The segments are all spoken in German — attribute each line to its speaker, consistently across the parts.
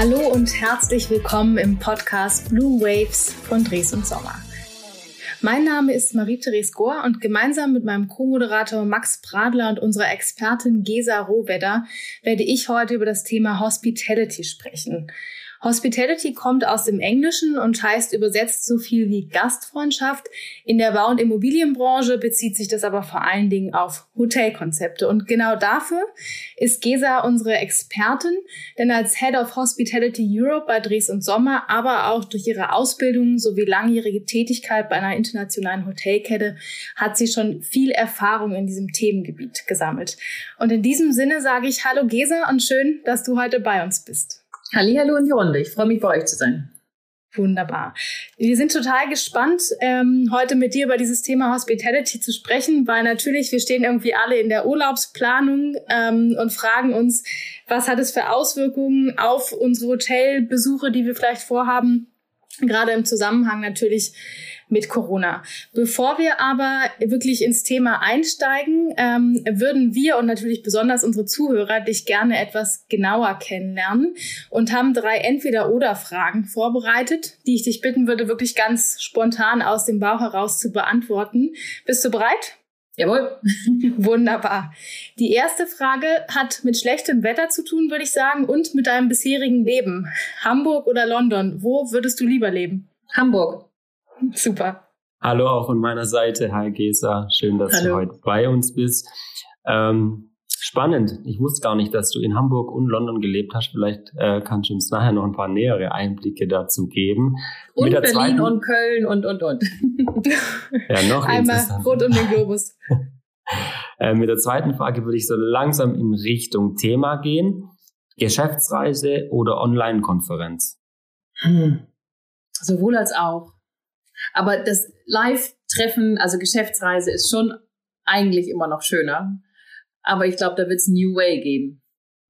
Speaker 1: Hallo und herzlich willkommen im Podcast Blue Waves von Dres und Sommer. Mein Name ist Marie-Therese Gohr und gemeinsam mit meinem Co-Moderator Max Pradler und unserer Expertin Gesa Rohwedder werde ich heute über das Thema Hospitality sprechen. Hospitality kommt aus dem Englischen und heißt übersetzt so viel wie Gastfreundschaft. In der Bau- und Immobilienbranche bezieht sich das aber vor allen Dingen auf Hotelkonzepte. Und genau dafür ist Gesa unsere Expertin, denn als Head of Hospitality Europe bei Dres und Sommer, aber auch durch ihre Ausbildung sowie langjährige Tätigkeit bei einer internationalen Hotelkette hat sie schon viel Erfahrung in diesem Themengebiet gesammelt. Und in diesem Sinne sage ich Hallo Gesa und schön, dass du heute bei uns bist.
Speaker 2: Hallihallo in die Runde. Ich freue mich, bei euch zu sein.
Speaker 1: Wunderbar. Wir sind total gespannt, ähm, heute mit dir über dieses Thema Hospitality zu sprechen, weil natürlich wir stehen irgendwie alle in der Urlaubsplanung ähm, und fragen uns, was hat es für Auswirkungen auf unsere Hotelbesuche, die wir vielleicht vorhaben, gerade im Zusammenhang natürlich mit Corona. Bevor wir aber wirklich ins Thema einsteigen, ähm, würden wir und natürlich besonders unsere Zuhörer dich gerne etwas genauer kennenlernen und haben drei Entweder-Oder-Fragen vorbereitet, die ich dich bitten würde, wirklich ganz spontan aus dem Bauch heraus zu beantworten. Bist du bereit?
Speaker 2: Jawohl.
Speaker 1: Wunderbar. Die erste Frage hat mit schlechtem Wetter zu tun, würde ich sagen, und mit deinem bisherigen Leben. Hamburg oder London? Wo würdest du lieber leben?
Speaker 2: Hamburg.
Speaker 1: Super.
Speaker 3: Hallo auch von meiner Seite. Hi Gesa, schön, dass Hallo. du heute bei uns bist. Ähm, spannend. Ich wusste gar nicht, dass du in Hamburg und London gelebt hast. Vielleicht äh, kannst du uns nachher noch ein paar nähere Einblicke dazu geben.
Speaker 2: Und Berlin zweiten... und Köln und, und, und.
Speaker 3: ja, noch
Speaker 1: Einmal rund um den Globus.
Speaker 3: äh, mit der zweiten Frage würde ich so langsam in Richtung Thema gehen. Geschäftsreise oder Online-Konferenz?
Speaker 2: Hm. Sowohl als auch. Aber das Live-Treffen, also Geschäftsreise, ist schon eigentlich immer noch schöner. Aber ich glaube, da wird es New Way geben.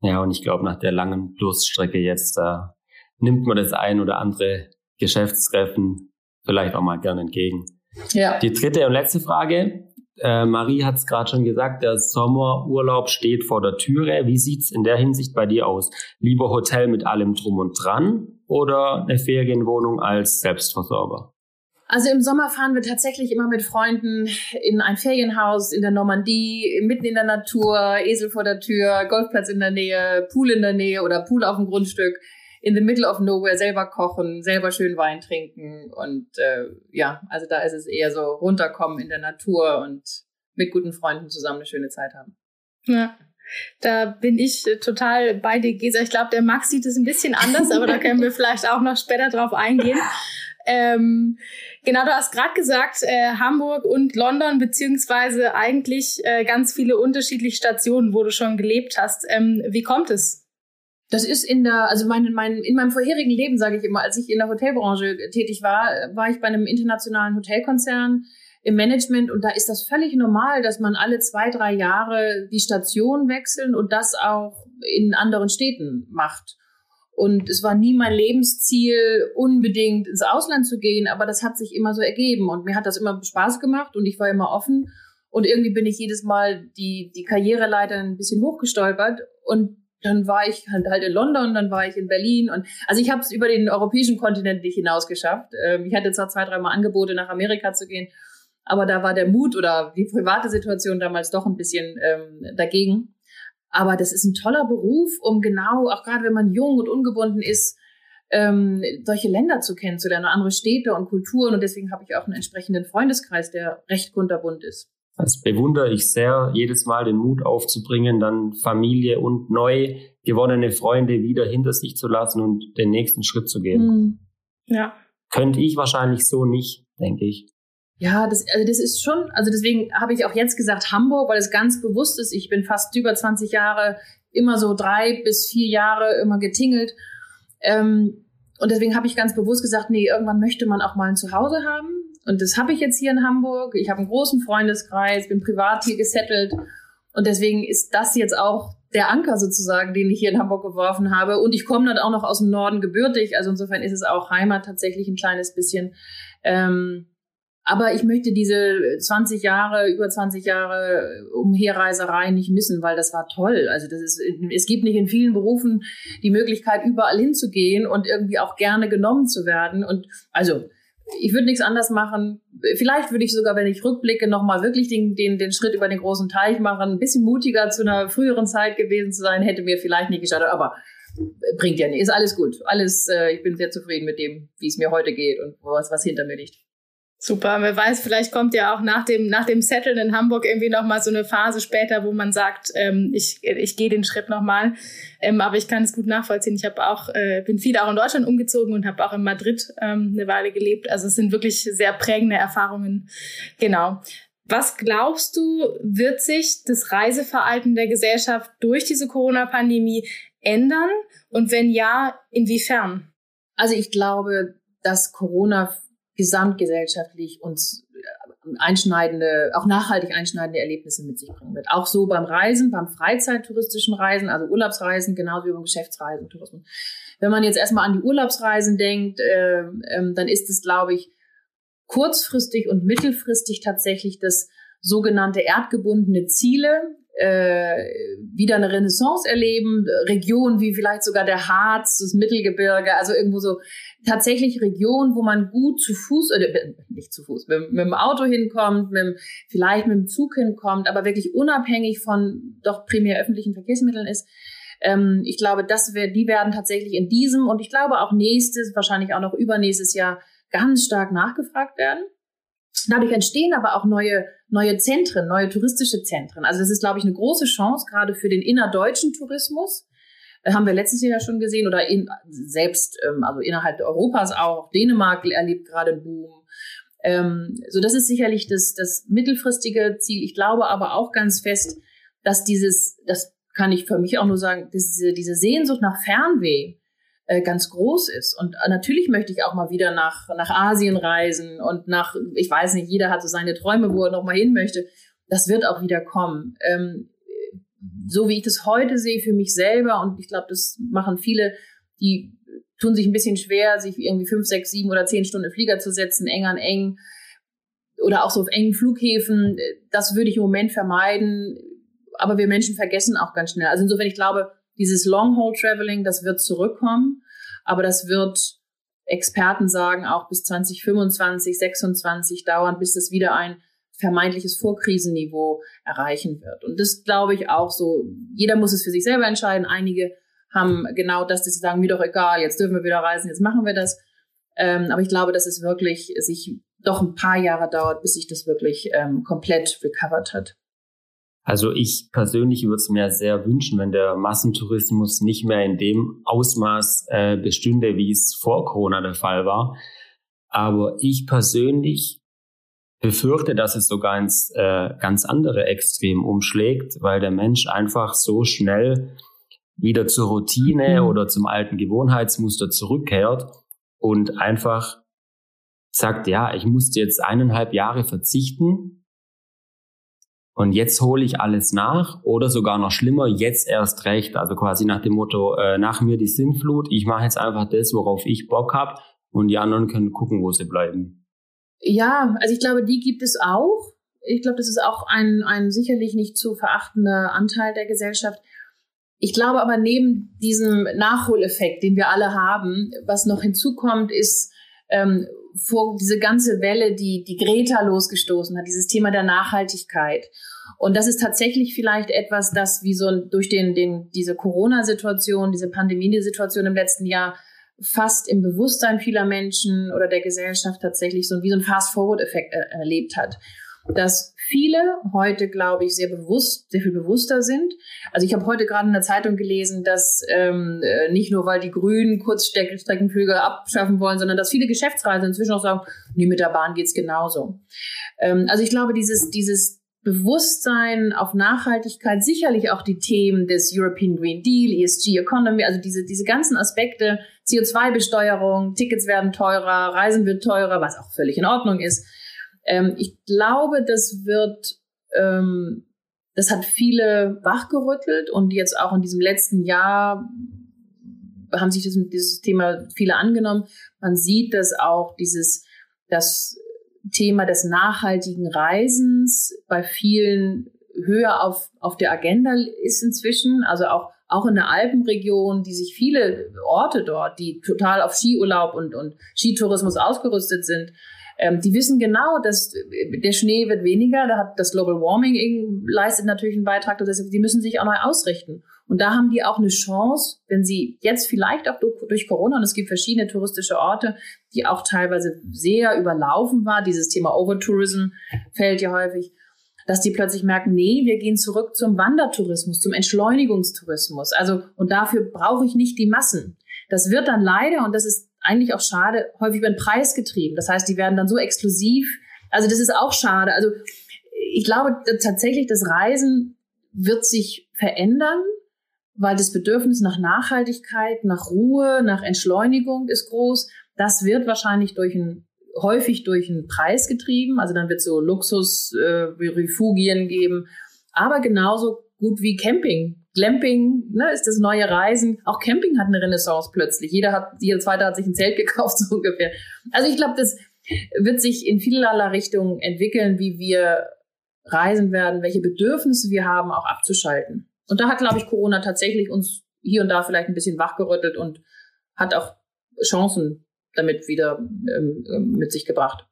Speaker 3: Ja, und ich glaube, nach der langen Durststrecke jetzt, da nimmt man das ein oder andere Geschäftstreffen vielleicht auch mal gerne entgegen. Ja. Die dritte und letzte Frage. Äh, Marie hat es gerade schon gesagt, der Sommerurlaub steht vor der Türe. Wie sieht's in der Hinsicht bei dir aus? Lieber Hotel mit allem drum und dran oder eine Ferienwohnung als Selbstversorger?
Speaker 2: Also im Sommer fahren wir tatsächlich immer mit Freunden in ein Ferienhaus in der Normandie, mitten in der Natur, Esel vor der Tür, Golfplatz in der Nähe, Pool in der Nähe oder Pool auf dem Grundstück, in the middle of nowhere, selber kochen, selber schön Wein trinken und äh, ja, also da ist es eher so runterkommen in der Natur und mit guten Freunden zusammen eine schöne Zeit haben.
Speaker 1: Ja. Da bin ich total bei dir, Gesa. Ich glaube, der Max sieht es ein bisschen anders, aber da können wir vielleicht auch noch später drauf eingehen. Ähm, genau, du hast gerade gesagt, äh, Hamburg und London, beziehungsweise eigentlich äh, ganz viele unterschiedliche Stationen, wo du schon gelebt hast. Ähm, wie kommt es?
Speaker 2: Das ist in der, also mein, mein, in meinem vorherigen Leben, sage ich immer, als ich in der Hotelbranche tätig war, war ich bei einem internationalen Hotelkonzern im Management und da ist das völlig normal, dass man alle zwei, drei Jahre die Station wechseln und das auch in anderen Städten macht. Und es war nie mein Lebensziel, unbedingt ins Ausland zu gehen, aber das hat sich immer so ergeben. Und mir hat das immer Spaß gemacht und ich war immer offen. Und irgendwie bin ich jedes Mal die, die Karriereleiter ein bisschen hochgestolpert. Und dann war ich halt, halt in London, dann war ich in Berlin. Und also ich habe es über den europäischen Kontinent nicht hinaus geschafft. Ähm, ich hatte zwar zwei, dreimal Angebote, nach Amerika zu gehen, aber da war der Mut oder die private Situation damals doch ein bisschen ähm, dagegen. Aber das ist ein toller Beruf, um genau, auch gerade wenn man jung und ungebunden ist, ähm, solche Länder zu kennenzulernen, andere Städte und Kulturen. Und deswegen habe ich auch einen entsprechenden Freundeskreis, der recht kunterbunt ist.
Speaker 3: Das bewundere ich sehr, jedes Mal den Mut aufzubringen, dann Familie und neu gewonnene Freunde wieder hinter sich zu lassen und den nächsten Schritt zu gehen.
Speaker 1: Hm. Ja.
Speaker 3: Könnte ich wahrscheinlich so nicht, denke ich.
Speaker 2: Ja, das, also das ist schon, also deswegen habe ich auch jetzt gesagt Hamburg, weil es ganz bewusst ist. Ich bin fast über 20 Jahre, immer so drei bis vier Jahre immer getingelt. Ähm, und deswegen habe ich ganz bewusst gesagt, nee, irgendwann möchte man auch mal ein Zuhause haben. Und das habe ich jetzt hier in Hamburg. Ich habe einen großen Freundeskreis, bin privat hier gesettelt. Und deswegen ist das jetzt auch der Anker sozusagen, den ich hier in Hamburg geworfen habe. Und ich komme dann auch noch aus dem Norden gebürtig. Also insofern ist es auch Heimat tatsächlich ein kleines bisschen. Ähm, Aber ich möchte diese 20 Jahre, über 20 Jahre Umherreiserei nicht missen, weil das war toll. Also das ist, es gibt nicht in vielen Berufen die Möglichkeit, überall hinzugehen und irgendwie auch gerne genommen zu werden. Und also, ich würde nichts anders machen. Vielleicht würde ich sogar, wenn ich rückblicke, nochmal wirklich den, den, den Schritt über den großen Teich machen. Ein bisschen mutiger zu einer früheren Zeit gewesen zu sein, hätte mir vielleicht nicht geschadet. Aber bringt ja nicht. Ist alles gut. Alles, äh, ich bin sehr zufrieden mit dem, wie es mir heute geht und was, was hinter mir liegt.
Speaker 1: Super, wer weiß, vielleicht kommt ja auch nach dem, nach dem Setteln in Hamburg irgendwie nochmal so eine Phase später, wo man sagt, ähm, ich, ich gehe den Schritt nochmal. Ähm, aber ich kann es gut nachvollziehen. Ich habe auch, äh, bin viel auch in Deutschland umgezogen und habe auch in Madrid ähm, eine Weile gelebt. Also es sind wirklich sehr prägende Erfahrungen. Genau. Was glaubst du, wird sich das Reiseverhalten der Gesellschaft durch diese Corona-Pandemie ändern? Und wenn ja, inwiefern?
Speaker 2: Also ich glaube, dass Corona gesamtgesellschaftlich uns äh, einschneidende, auch nachhaltig einschneidende Erlebnisse mit sich bringen wird. Auch so beim Reisen, beim Freizeittouristischen Reisen, also Urlaubsreisen, genauso wie beim Geschäftsreisen, Tourismus. Wenn man jetzt erstmal an die Urlaubsreisen denkt, äh, äh, dann ist es, glaube ich, kurzfristig und mittelfristig tatsächlich das sogenannte erdgebundene Ziele, äh, wieder eine Renaissance erleben, Regionen wie vielleicht sogar der Harz, das Mittelgebirge, also irgendwo so tatsächlich Regionen, wo man gut zu Fuß oder nicht zu Fuß, mit, mit dem Auto hinkommt, mit, vielleicht mit dem Zug hinkommt, aber wirklich unabhängig von doch primär öffentlichen Verkehrsmitteln ist. Ähm, ich glaube, das wär, die werden tatsächlich in diesem und ich glaube auch nächstes, wahrscheinlich auch noch übernächstes Jahr ganz stark nachgefragt werden. Dadurch entstehen aber auch neue, neue Zentren, neue touristische Zentren. Also das ist, glaube ich, eine große Chance, gerade für den innerdeutschen Tourismus. Äh, haben wir letztes Jahr schon gesehen oder in, selbst, ähm, also innerhalb Europas auch. Dänemark erlebt gerade einen Boom. Ähm, so, das ist sicherlich das, das mittelfristige Ziel. Ich glaube aber auch ganz fest, dass dieses, das kann ich für mich auch nur sagen, dass diese, diese Sehnsucht nach Fernweh, äh, ganz groß ist. Und äh, natürlich möchte ich auch mal wieder nach, nach Asien reisen und nach, ich weiß nicht, jeder hat so seine Träume, wo er noch mal hin möchte. Das wird auch wieder kommen. Ähm, so wie ich das heute sehe für mich selber und ich glaube, das machen viele, die tun sich ein bisschen schwer, sich irgendwie fünf, sechs, sieben oder zehn Stunden Flieger zu setzen, eng an eng oder auch so auf engen Flughäfen. Das würde ich im Moment vermeiden. Aber wir Menschen vergessen auch ganz schnell. Also insofern, ich glaube, dieses Long-Haul-Traveling, das wird zurückkommen, aber das wird Experten sagen, auch bis 2025, 26 dauern, bis das wieder ein vermeintliches Vorkrisenniveau erreichen wird. Und das glaube ich auch so. Jeder muss es für sich selber entscheiden. Einige haben genau das, dass sie sagen, mir doch egal, jetzt dürfen wir wieder reisen, jetzt machen wir das. Ähm, aber ich glaube, dass es wirklich sich doch ein paar Jahre dauert, bis sich das wirklich ähm, komplett recovered hat.
Speaker 3: Also ich persönlich würde es mir sehr wünschen, wenn der Massentourismus nicht mehr in dem Ausmaß äh, bestünde, wie es vor Corona der Fall war. Aber ich persönlich befürchte, dass es sogar ins äh, ganz andere Extrem umschlägt, weil der Mensch einfach so schnell wieder zur Routine mhm. oder zum alten Gewohnheitsmuster zurückkehrt und einfach sagt, ja, ich musste jetzt eineinhalb Jahre verzichten, und jetzt hole ich alles nach oder sogar noch schlimmer, jetzt erst recht. Also quasi nach dem Motto, äh, nach mir die Sinnflut, ich mache jetzt einfach das, worauf ich Bock habe und die anderen können gucken, wo sie bleiben.
Speaker 2: Ja, also ich glaube, die gibt es auch. Ich glaube, das ist auch ein, ein sicherlich nicht zu verachtender Anteil der Gesellschaft. Ich glaube aber neben diesem Nachholeffekt, den wir alle haben, was noch hinzukommt, ist ähm, vor diese ganze Welle, die die Greta losgestoßen hat, dieses Thema der Nachhaltigkeit. Und das ist tatsächlich vielleicht etwas, das wie so durch den, den, diese Corona-Situation, diese Pandemie-Situation im letzten Jahr fast im Bewusstsein vieler Menschen oder der Gesellschaft tatsächlich so wie so ein Fast-Forward-Effekt er erlebt hat. Dass viele heute, glaube ich, sehr bewusst, sehr viel bewusster sind. Also ich habe heute gerade in der Zeitung gelesen, dass ähm, äh, nicht nur, weil die Grünen Kurzstreckenflüge abschaffen wollen, sondern dass viele Geschäftsreisen inzwischen auch sagen, nee, mit der Bahn geht's genauso. Ähm, also ich glaube, dieses, dieses Bewusstsein auf Nachhaltigkeit, sicherlich auch die Themen des European Green Deal, ESG Economy, also diese, diese ganzen Aspekte, CO2-Besteuerung, Tickets werden teurer, Reisen wird teurer, was auch völlig in Ordnung ist. Ähm, ich glaube, das wird, ähm, das hat viele wachgerüttelt und jetzt auch in diesem letzten Jahr haben sich das, dieses Thema viele angenommen. Man sieht, dass auch dieses, dass Thema des nachhaltigen Reisens bei vielen höher auf, auf der Agenda ist inzwischen. Also auch, auch in der Alpenregion, die sich viele Orte dort, die total auf Skiurlaub und, und Skitourismus ausgerüstet sind, ähm, die wissen genau, dass der Schnee wird weniger. Da hat das Global Warming leistet natürlich einen Beitrag. Das die müssen sich auch neu ausrichten. Und da haben die auch eine Chance, wenn sie jetzt vielleicht auch durch Corona, und es gibt verschiedene touristische Orte, die auch teilweise sehr überlaufen war, dieses Thema Overtourism fällt ja häufig, dass die plötzlich merken, nee, wir gehen zurück zum Wandertourismus, zum Entschleunigungstourismus. Also, und dafür brauche ich nicht die Massen. Das wird dann leider, und das ist eigentlich auch schade, häufig über den Preis getrieben. Das heißt, die werden dann so exklusiv. Also, das ist auch schade. Also, ich glaube tatsächlich, das Reisen wird sich verändern weil das Bedürfnis nach Nachhaltigkeit, nach Ruhe, nach Entschleunigung ist groß. Das wird wahrscheinlich durch ein, häufig durch einen Preis getrieben. Also dann wird es so Luxus-Refugien äh, geben. Aber genauso gut wie Camping. Glamping ne, ist das neue Reisen. Auch Camping hat eine Renaissance plötzlich. Jeder hat, jeder zweite hat sich ein Zelt gekauft, so ungefähr. Also ich glaube, das wird sich in vielerlei Richtungen entwickeln, wie wir reisen werden, welche Bedürfnisse wir haben, auch abzuschalten. Und da hat, glaube ich, Corona tatsächlich uns hier und da vielleicht ein bisschen wachgerüttelt und hat auch Chancen damit wieder ähm, ähm, mit sich gebracht.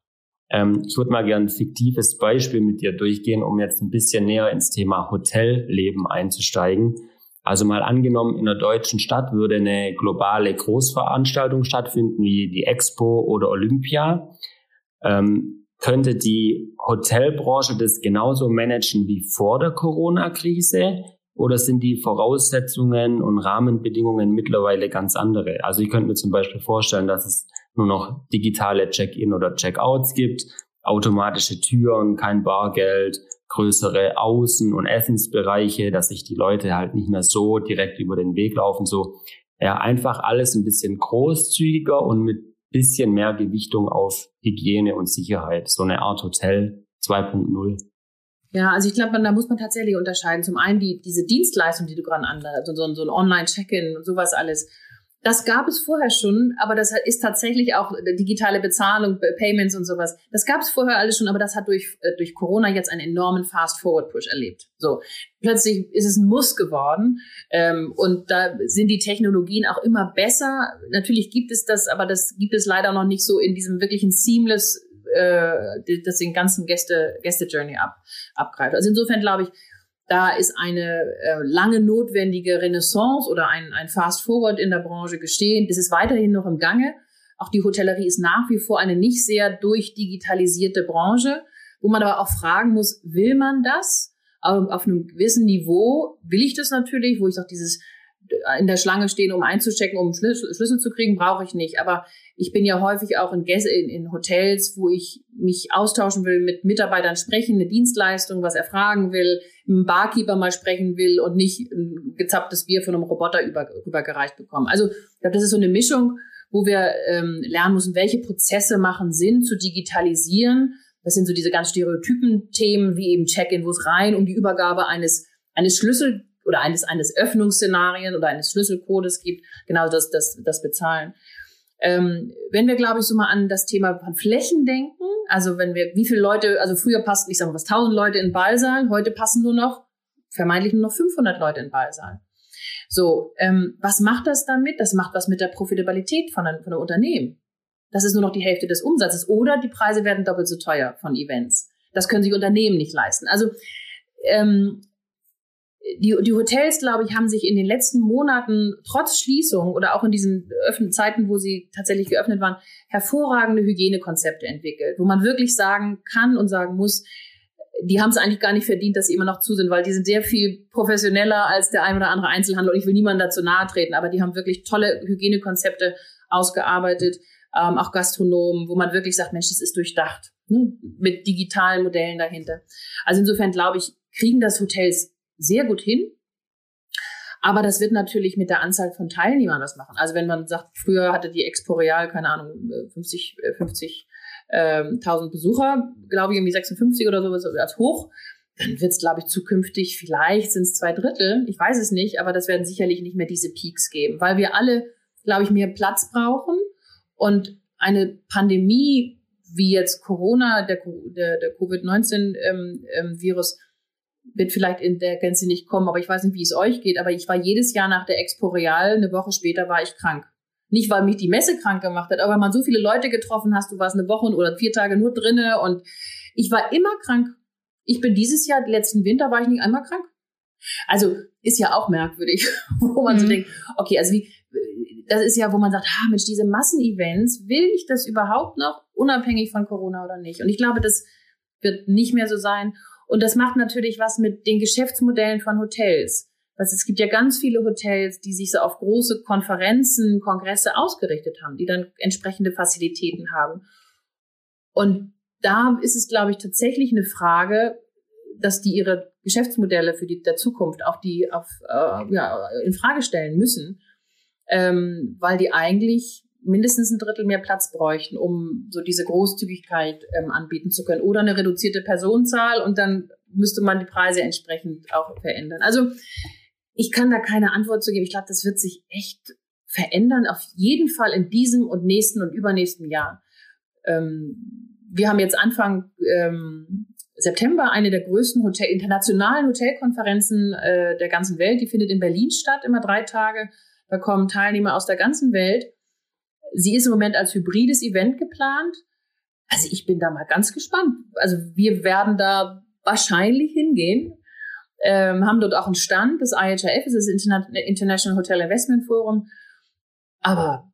Speaker 3: Ähm, ich würde mal gerne ein fiktives Beispiel mit dir durchgehen, um jetzt ein bisschen näher ins Thema Hotelleben einzusteigen. Also mal angenommen, in einer deutschen Stadt würde eine globale Großveranstaltung stattfinden, wie die Expo oder Olympia. Ähm, könnte die Hotelbranche das genauso managen wie vor der Corona-Krise? Oder sind die Voraussetzungen und Rahmenbedingungen mittlerweile ganz andere? Also ich könnte mir zum Beispiel vorstellen, dass es nur noch digitale Check-in oder Check-outs gibt, automatische Türen, kein Bargeld, größere Außen- und Essensbereiche, dass sich die Leute halt nicht mehr so direkt über den Weg laufen, so ja, einfach alles ein bisschen großzügiger und mit bisschen mehr Gewichtung auf Hygiene und Sicherheit. So eine Art Hotel 2.0.
Speaker 2: Ja, also ich glaube, da muss man tatsächlich unterscheiden. Zum einen die, diese Dienstleistung, die du gerade anleitest, so, so ein Online-Check-in und sowas alles. Das gab es vorher schon, aber das ist tatsächlich auch digitale Bezahlung, Payments und sowas. Das gab es vorher alles schon, aber das hat durch, äh, durch Corona jetzt einen enormen Fast-Forward-Push erlebt. So, plötzlich ist es ein Muss geworden ähm, und da sind die Technologien auch immer besser. Natürlich gibt es das, aber das gibt es leider noch nicht so in diesem wirklichen seamless äh, das den ganzen Gäste, Gäste-Journey ab, abgreift. Also insofern glaube ich, da ist eine äh, lange notwendige Renaissance oder ein, ein Fast Forward in der Branche gestehen. Das ist weiterhin noch im Gange. Auch die Hotellerie ist nach wie vor eine nicht sehr durchdigitalisierte Branche, wo man aber auch fragen muss, will man das? Auf einem gewissen Niveau will ich das natürlich, wo ich sage, dieses in der Schlange stehen, um einzuchecken, um Schlüssel, Schlüssel zu kriegen, brauche ich nicht. Aber ich bin ja häufig auch in, in, in Hotels, wo ich mich austauschen will, mit Mitarbeitern sprechen, eine Dienstleistung, was er fragen will, mit einem Barkeeper mal sprechen will und nicht ein gezapptes Bier von einem Roboter über, übergereicht bekommen. Also ich glaube, das ist so eine Mischung, wo wir ähm, lernen müssen, welche Prozesse machen Sinn zu digitalisieren. Das sind so diese ganz stereotypen Themen wie eben Check-in, wo es rein um die Übergabe eines eines Schlüssel oder eines, eines Öffnungsszenarien oder eines Schlüsselcodes gibt, genau das, das, das bezahlen. Ähm, wenn wir, glaube ich, so mal an das Thema von Flächen denken, also wenn wir, wie viele Leute, also früher passten, ich sage mal was, 1000 Leute in Ballsaal, heute passen nur noch, vermeintlich nur noch 500 Leute in Ballsaal. So, ähm, was macht das damit? Das macht was mit der Profitabilität von einem, von einem Unternehmen. Das ist nur noch die Hälfte des Umsatzes. Oder die Preise werden doppelt so teuer von Events. Das können sich Unternehmen nicht leisten. Also ähm, die, die Hotels, glaube ich, haben sich in den letzten Monaten trotz Schließung oder auch in diesen Zeiten, wo sie tatsächlich geöffnet waren, hervorragende Hygienekonzepte entwickelt, wo man wirklich sagen kann und sagen muss, die haben es eigentlich gar nicht verdient, dass sie immer noch zu sind, weil die sind sehr viel professioneller als der ein oder andere Einzelhandel. Und ich will niemandem dazu nahe treten, aber die haben wirklich tolle Hygienekonzepte ausgearbeitet, ähm, auch Gastronomen, wo man wirklich sagt, Mensch, das ist durchdacht, ne? mit digitalen Modellen dahinter. Also insofern glaube ich, kriegen das Hotels sehr gut hin. Aber das wird natürlich mit der Anzahl von Teilnehmern was machen. Also wenn man sagt, früher hatte die Expo Real, keine Ahnung, 50, 50 ähm, 1000 Besucher, glaube ich, irgendwie 56 oder sowas als hoch, dann wird es, glaube ich, zukünftig, vielleicht sind es zwei Drittel, ich weiß es nicht, aber das werden sicherlich nicht mehr diese Peaks geben, weil wir alle, glaube ich, mehr Platz brauchen und eine Pandemie wie jetzt Corona, der, der, der Covid-19-Virus, ähm, ähm, wird vielleicht in der Gänze nicht kommen, aber ich weiß nicht, wie es euch geht, aber ich war jedes Jahr nach der Expo Real, eine Woche später war ich krank. Nicht, weil mich die Messe krank gemacht hat, aber weil man so viele Leute getroffen hast, du warst eine Woche oder vier Tage nur drinne und ich war immer krank. Ich bin dieses Jahr, letzten Winter war ich nicht einmal krank. Also ist ja auch merkwürdig, wo man mhm. so denkt, okay, also wie, das ist ja, wo man sagt, ah, Mensch, diese Massenevents, will ich das überhaupt noch, unabhängig von Corona oder nicht? Und ich glaube, das wird nicht mehr so sein. Und das macht natürlich was mit den Geschäftsmodellen von Hotels. Also es gibt ja ganz viele Hotels, die sich so auf große Konferenzen, Kongresse ausgerichtet haben, die dann entsprechende Facilitäten haben. Und da ist es, glaube ich, tatsächlich eine Frage, dass die ihre Geschäftsmodelle für die der Zukunft auch die auf, äh, ja, in Frage stellen müssen ähm, weil die eigentlich mindestens ein Drittel mehr Platz bräuchten, um so diese Großzügigkeit ähm, anbieten zu können. Oder eine reduzierte Personenzahl und dann müsste man die Preise entsprechend auch verändern. Also ich kann da keine Antwort zu geben. Ich glaube, das wird sich echt verändern, auf jeden Fall in diesem und nächsten und übernächsten Jahr. Ähm, wir haben jetzt Anfang ähm, September eine der größten Hotel internationalen Hotelkonferenzen äh, der ganzen Welt. Die findet in Berlin statt, immer drei Tage. Da kommen Teilnehmer aus der ganzen Welt. Sie ist im Moment als hybrides Event geplant. Also ich bin da mal ganz gespannt. Also wir werden da wahrscheinlich hingehen, ähm, haben dort auch einen Stand das ist das International Hotel Investment Forum. Aber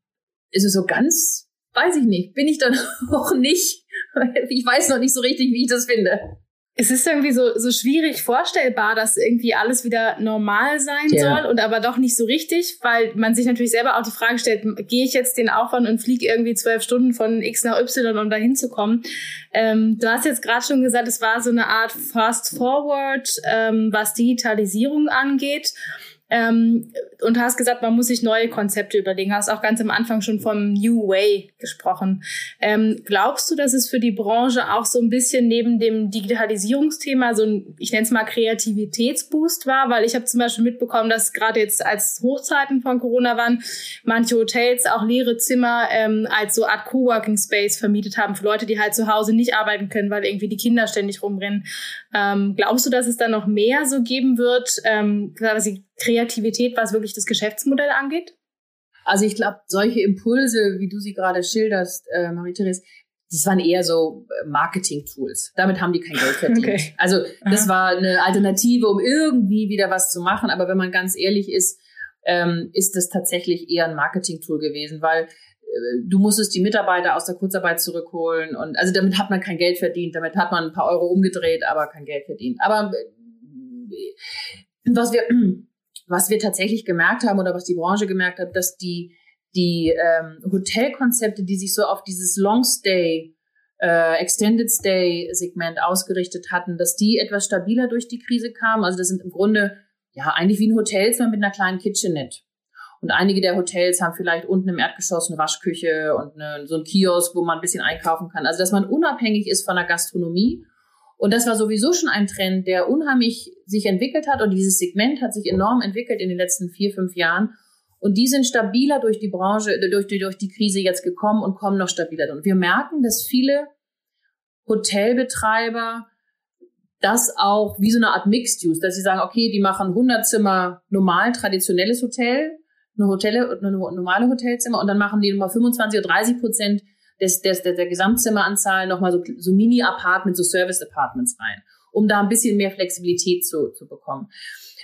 Speaker 2: ist es so ganz, weiß ich nicht, bin ich dann auch nicht. Ich weiß noch nicht so richtig, wie ich das finde
Speaker 1: es ist irgendwie so, so schwierig vorstellbar, dass irgendwie alles wieder normal sein ja. soll und aber doch nicht so richtig, weil man sich natürlich selber auch die Frage stellt, gehe ich jetzt den Aufwand und fliege irgendwie zwölf Stunden von X nach Y, um da hinzukommen? Ähm, du hast jetzt gerade schon gesagt, es war so eine Art Fast Forward, ähm, was Digitalisierung angeht ähm, und hast gesagt, man muss sich neue Konzepte überlegen. Hast auch ganz am Anfang schon vom New Way gesprochen. Ähm, glaubst du, dass es für die Branche auch so ein bisschen neben dem Digitalisierungsthema so ein, ich nenne es mal Kreativitätsboost war? Weil ich habe zum Beispiel mitbekommen, dass gerade jetzt als Hochzeiten von Corona waren, manche Hotels auch leere Zimmer ähm, als so Art Coworking Space vermietet haben für Leute, die halt zu Hause nicht arbeiten können, weil irgendwie die Kinder ständig rumrennen. Ähm, glaubst du, dass es da noch mehr so geben wird, ähm, quasi Kreativität, was wirklich das Geschäftsmodell angeht?
Speaker 2: Also ich glaube, solche Impulse, wie du sie gerade schilderst, äh, Marie-Therese, das waren eher so äh, Marketing-Tools. Damit haben die kein Geld verdient. Okay. Also das Aha. war eine Alternative, um irgendwie wieder was zu machen. Aber wenn man ganz ehrlich ist, ähm, ist das tatsächlich eher ein Marketing-Tool gewesen, weil du musstest die Mitarbeiter aus der Kurzarbeit zurückholen und also damit hat man kein Geld verdient, damit hat man ein paar Euro umgedreht, aber kein Geld verdient. Aber äh, was wir was wir tatsächlich gemerkt haben oder was die Branche gemerkt hat, dass die, die ähm, Hotelkonzepte, die sich so auf dieses Long Stay, äh, Extended Stay Segment ausgerichtet hatten, dass die etwas stabiler durch die Krise kamen. Also das sind im Grunde ja eigentlich wie ein Hotelzimmer mit einer kleinen Kitchenette. Und einige der Hotels haben vielleicht unten im Erdgeschoss eine Waschküche und eine, so ein Kiosk, wo man ein bisschen einkaufen kann. Also dass man unabhängig ist von der Gastronomie und das war sowieso schon ein Trend, der unheimlich sich entwickelt hat. Und dieses Segment hat sich enorm entwickelt in den letzten vier, fünf Jahren. Und die sind stabiler durch die Branche, durch die, durch die Krise jetzt gekommen und kommen noch stabiler. Und wir merken, dass viele Hotelbetreiber das auch wie so eine Art Mixed Use, dass sie sagen, okay, die machen 100 Zimmer normal, traditionelles Hotel, eine, Hotel, eine normale Hotelzimmer und dann machen die nochmal 25 oder 30 Prozent des, des, der, der Gesamtzimmeranzahl nochmal so, so Mini-Apartments, so Service-Apartments rein, um da ein bisschen mehr Flexibilität zu, zu bekommen.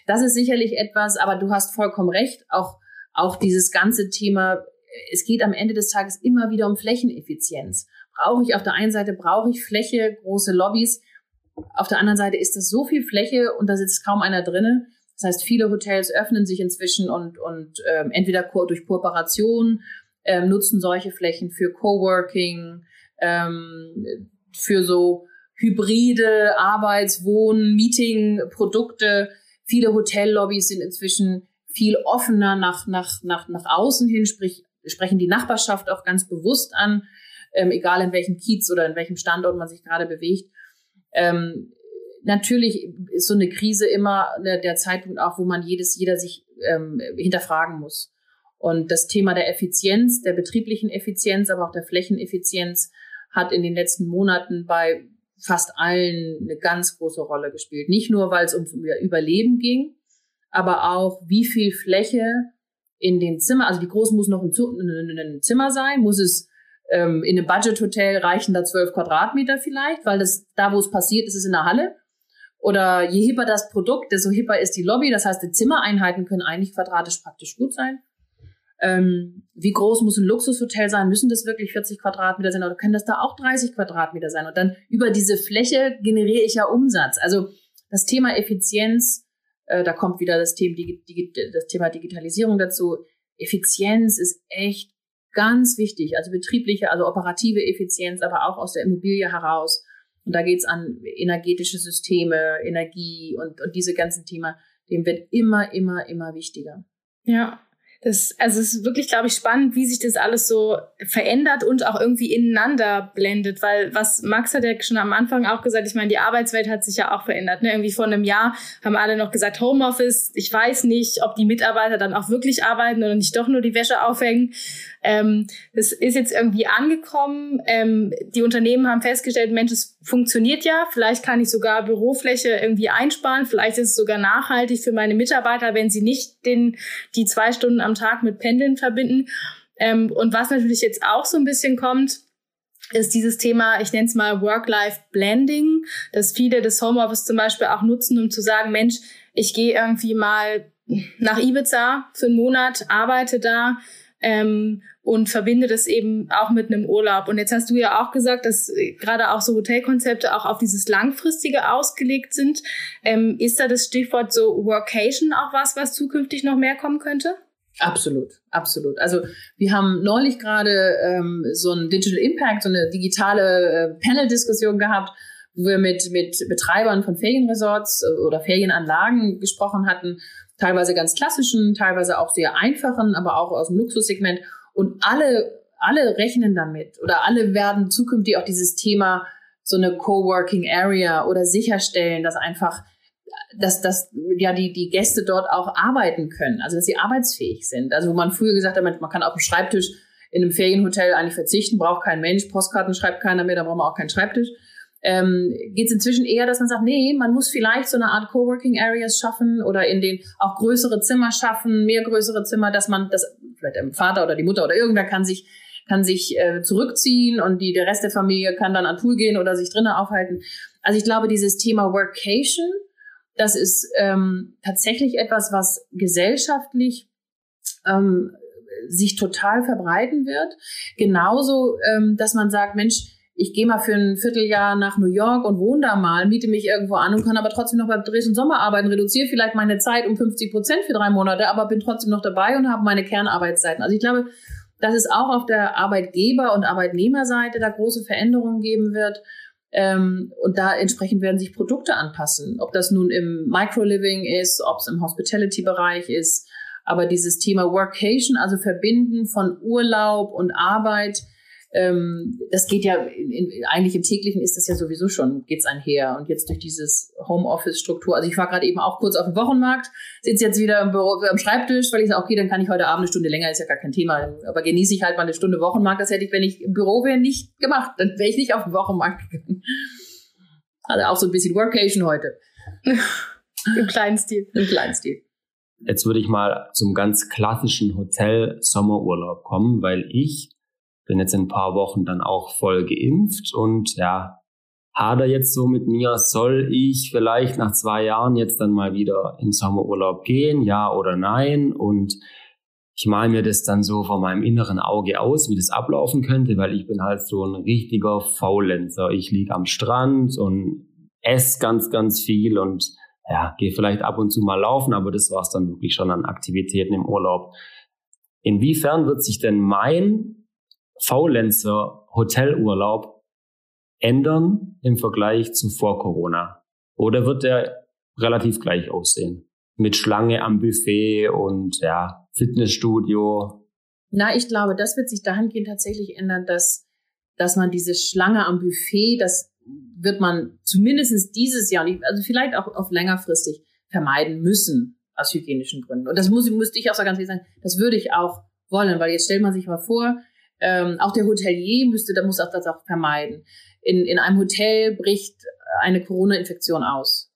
Speaker 2: Das ist sicherlich etwas, aber du hast vollkommen recht, auch, auch dieses ganze Thema, es geht am Ende des Tages immer wieder um Flächeneffizienz. Brauche ich auf der einen Seite, brauche ich Fläche, große Lobbys, auf der anderen Seite ist das so viel Fläche und da sitzt kaum einer drinnen. Das heißt, viele Hotels öffnen sich inzwischen und, und ähm, entweder durch Kooperation ähm, nutzen solche Flächen für Coworking, ähm, für so hybride Arbeits-, Wohn-, Meeting-Produkte. Viele Hotellobbys sind inzwischen viel offener nach, nach, nach, nach außen hin, sprich, sprechen die Nachbarschaft auch ganz bewusst an, ähm, egal in welchem Kiez oder in welchem Standort man sich gerade bewegt. Ähm, natürlich ist so eine Krise immer der, der Zeitpunkt auch, wo man jedes, jeder sich ähm, hinterfragen muss. Und das Thema der Effizienz, der betrieblichen Effizienz, aber auch der Flächeneffizienz hat in den letzten Monaten bei fast allen eine ganz große Rolle gespielt. Nicht nur, weil es um Überleben ging, aber auch, wie viel Fläche in den Zimmer, also wie groß muss noch ein, ein Zimmer sein? Muss es ähm, in einem Budget-Hotel reichen da zwölf Quadratmeter vielleicht, weil das da, wo es passiert, ist es in der Halle. Oder je hipper das Produkt, desto hipper ist die Lobby. Das heißt, die Zimmereinheiten können eigentlich quadratisch praktisch gut sein. Ähm, wie groß muss ein Luxushotel sein? Müssen das wirklich 40 Quadratmeter sein oder können das da auch 30 Quadratmeter sein? Und dann über diese Fläche generiere ich ja Umsatz. Also das Thema Effizienz, äh, da kommt wieder das Thema, das Thema Digitalisierung dazu. Effizienz ist echt ganz wichtig. Also betriebliche, also operative Effizienz, aber auch aus der Immobilie heraus. Und da geht's an energetische Systeme, Energie und, und diese ganzen Themen, dem wird immer, immer, immer wichtiger.
Speaker 1: Ja, das, also es ist wirklich, glaube ich, spannend, wie sich das alles so verändert und auch irgendwie ineinander blendet, weil was Max hat ja schon am Anfang auch gesagt, ich meine, die Arbeitswelt hat sich ja auch verändert. Ne? Irgendwie vor einem Jahr haben alle noch gesagt, Homeoffice, ich weiß nicht, ob die Mitarbeiter dann auch wirklich arbeiten oder nicht doch nur die Wäsche aufhängen. Ähm, das ist jetzt irgendwie angekommen. Ähm, die Unternehmen haben festgestellt, Mensch, es funktioniert ja. Vielleicht kann ich sogar Bürofläche irgendwie einsparen. Vielleicht ist es sogar nachhaltig für meine Mitarbeiter, wenn sie nicht den, die zwei Stunden am Tag mit Pendeln verbinden. Ähm, und was natürlich jetzt auch so ein bisschen kommt, ist dieses Thema, ich nenne es mal Work-Life-Blending, dass viele das Homeoffice zum Beispiel auch nutzen, um zu sagen, Mensch, ich gehe irgendwie mal nach Ibiza für einen Monat, arbeite da, ähm, und verbinde das eben auch mit einem Urlaub. Und jetzt hast du ja auch gesagt, dass gerade auch so Hotelkonzepte auch auf dieses Langfristige ausgelegt sind. Ähm, ist da das Stichwort so Workation auch was, was zukünftig noch mehr kommen könnte?
Speaker 2: Absolut, absolut. Also wir haben neulich gerade ähm, so ein Digital Impact, so eine digitale äh, Panel-Diskussion gehabt, wo wir mit, mit Betreibern von Ferienresorts äh, oder Ferienanlagen gesprochen hatten teilweise ganz klassischen, teilweise auch sehr einfachen, aber auch aus dem Luxussegment. Und alle, alle rechnen damit oder alle werden zukünftig auch dieses Thema so eine Coworking Area oder sicherstellen, dass einfach, dass, dass ja die, die Gäste dort auch arbeiten können, also dass sie arbeitsfähig sind. Also wo man früher gesagt hat, man kann auf dem Schreibtisch in einem Ferienhotel eigentlich verzichten, braucht kein Mensch, Postkarten schreibt keiner mehr, da braucht man auch keinen Schreibtisch ähm, geht es inzwischen eher, dass man sagt, nee, man muss vielleicht so eine Art Coworking Areas schaffen oder in den auch größere Zimmer schaffen, mehr größere Zimmer, dass man das vielleicht der Vater oder die Mutter oder irgendwer kann sich kann sich äh, zurückziehen und die der Rest der Familie kann dann an Pool gehen oder sich drinnen aufhalten. Also ich glaube, dieses Thema Workation, das ist ähm, tatsächlich etwas, was gesellschaftlich ähm, sich total verbreiten wird. Genauso, ähm, dass man sagt, Mensch, ich gehe mal für ein Vierteljahr nach New York und wohne da mal, miete mich irgendwo an und kann aber trotzdem noch beim Dresden Sommer arbeiten, reduziere vielleicht meine Zeit um 50 Prozent für drei Monate, aber bin trotzdem noch dabei und habe meine Kernarbeitszeiten. Also ich glaube, dass es auch auf der Arbeitgeber- und Arbeitnehmerseite da große Veränderungen geben wird. Ähm, und da entsprechend werden sich Produkte anpassen. Ob das nun im Microliving ist, ob es im Hospitality-Bereich ist. Aber dieses Thema Workation, also Verbinden von Urlaub und Arbeit, ähm, das geht ja in, in, eigentlich im täglichen ist das ja sowieso schon geht's einher und jetzt durch dieses Homeoffice-Struktur. Also ich war gerade eben auch kurz auf dem Wochenmarkt, sitze jetzt wieder im Büro, am Schreibtisch, weil ich sage, okay, dann kann ich heute Abend eine Stunde länger, ist ja gar kein Thema, aber genieße ich halt mal eine Stunde Wochenmarkt. Das hätte ich, wenn ich im Büro wäre, nicht gemacht. Dann wäre ich nicht auf den Wochenmarkt gegangen. Also auch so ein bisschen Workation heute.
Speaker 1: Im kleinen Stil.
Speaker 2: Im kleinen Stil.
Speaker 3: Jetzt würde ich mal zum ganz klassischen Hotel-Sommerurlaub kommen, weil ich bin jetzt in ein paar Wochen dann auch voll geimpft und ja, hader jetzt so mit mir, soll ich vielleicht nach zwei Jahren jetzt dann mal wieder in Sommerurlaub gehen, ja oder nein? Und ich male mir das dann so vor meinem inneren Auge aus, wie das ablaufen könnte, weil ich bin halt so ein richtiger Faulenzer. Ich liege am Strand und esse ganz, ganz viel und ja, gehe vielleicht ab und zu mal laufen, aber das war's dann wirklich schon an Aktivitäten im Urlaub. Inwiefern wird sich denn mein Faulenzer Hotelurlaub ändern im Vergleich zu vor Corona? Oder wird der relativ gleich aussehen? Mit Schlange am Buffet und ja, Fitnessstudio?
Speaker 2: Na, ich glaube, das wird sich dahingehend tatsächlich ändern, dass, dass man diese Schlange am Buffet, das wird man zumindest dieses Jahr, also vielleicht auch auf längerfristig vermeiden müssen aus hygienischen Gründen. Und das muss, müsste ich auch so ganz ehrlich sagen, das würde ich auch wollen, weil jetzt stellt man sich mal vor, Ähm, auch der Hotelier müsste, da muss auch das auch vermeiden. In, in einem Hotel bricht eine Corona-Infektion aus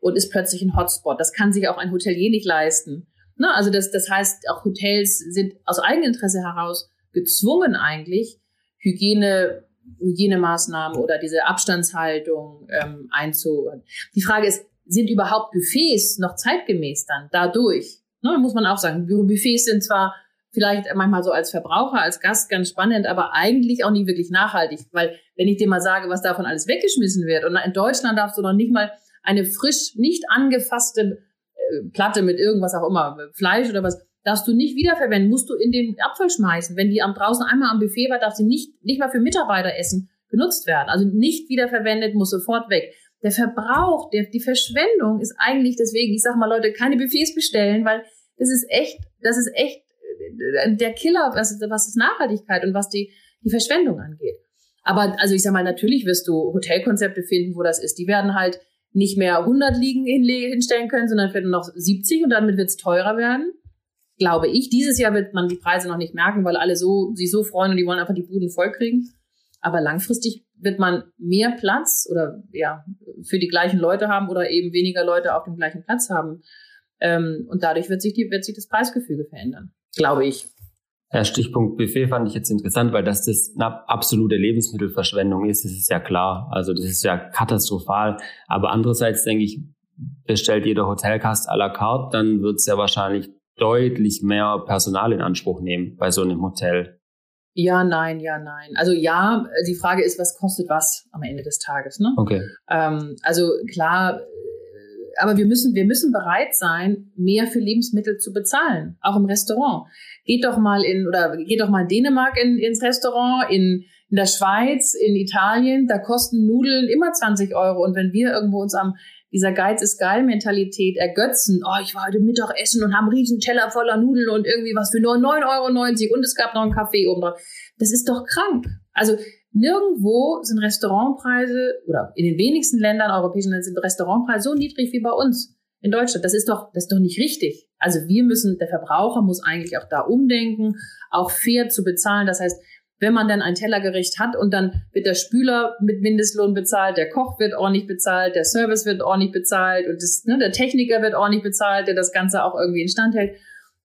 Speaker 2: und ist plötzlich ein Hotspot. Das kann sich auch ein Hotelier nicht leisten. Ne? Also das, das heißt, auch Hotels sind aus Eigeninteresse heraus gezwungen eigentlich, Hygiene, Hygienemaßnahmen oder diese Abstandshaltung ähm, einzuholen. Die Frage ist, sind überhaupt Buffets noch zeitgemäß dann dadurch? Ne, muss man auch sagen, Buffets sind zwar vielleicht manchmal so als Verbraucher, als Gast ganz spannend, aber eigentlich auch nicht wirklich nachhaltig. Weil wenn ich dir mal sage, was davon alles weggeschmissen wird, und in Deutschland darfst du noch nicht mal eine frisch, nicht angefasste äh, Platte mit irgendwas auch immer, Fleisch oder was, darfst du nicht wiederverwenden, musst du in den Abfall schmeißen. Wenn die am draußen einmal am Buffet war, darf sie nicht, nicht mal für Mitarbeiter essen benutzt werden. Also nicht wiederverwendet, muss sofort weg. Der Verbrauch, der, die Verschwendung ist eigentlich deswegen, ich sag mal Leute, keine Buffets bestellen, weil das ist echt, das ist echt der Killer, was, was ist Nachhaltigkeit und was die, die Verschwendung angeht. Aber also ich sag mal, natürlich wirst du Hotelkonzepte finden, wo das ist. Die werden halt nicht mehr 100 Liegen hinstellen können, sondern werden noch 70 und damit wird es teurer werden. Glaube ich. Dieses Jahr wird man die Preise noch nicht merken, weil alle so, sich so freuen und die wollen einfach die Buden voll kriegen. Aber langfristig wird man mehr Platz oder ja, für die gleichen Leute haben oder eben weniger Leute auf dem gleichen Platz haben. Ähm, und dadurch wird sich, die, wird sich das Preisgefüge verändern glaube ich.
Speaker 3: Ja, Stichpunkt Buffet fand ich jetzt interessant, weil das das eine absolute Lebensmittelverschwendung ist, das ist ja klar. Also das ist ja katastrophal. Aber andererseits denke ich, bestellt jeder Hotelgast à la carte, dann wird es ja wahrscheinlich deutlich mehr Personal in Anspruch nehmen bei so einem Hotel.
Speaker 2: Ja, nein, ja, nein. Also ja, die Frage ist, was kostet was am Ende des Tages, ne?
Speaker 3: Okay.
Speaker 2: Ähm, also klar, aber wir müssen, wir müssen bereit sein, mehr für Lebensmittel zu bezahlen, auch im Restaurant. Geht doch mal in, oder geht doch mal in Dänemark in, ins Restaurant, in, in der Schweiz, in Italien, da kosten Nudeln immer 20 Euro. Und wenn wir irgendwo uns am dieser Geiz ist geil Mentalität ergötzen, oh, ich war heute Mittag essen und habe einen riesen Teller voller Nudeln und irgendwie was für nur 9,90 Euro und es gab noch einen Kaffee oben drauf. Das ist doch krank. Also Nirgendwo sind Restaurantpreise oder in den wenigsten Ländern europäischen Ländern sind Restaurantpreise so niedrig wie bei uns in Deutschland. Das ist doch, das ist doch nicht richtig. Also wir müssen, der Verbraucher muss eigentlich auch da umdenken, auch fair zu bezahlen. Das heißt, wenn man dann ein Tellergericht hat und dann wird der Spüler mit Mindestlohn bezahlt, der Koch wird ordentlich bezahlt, der Service wird ordentlich bezahlt und das, ne, der Techniker wird ordentlich bezahlt, der das Ganze auch irgendwie instand hält,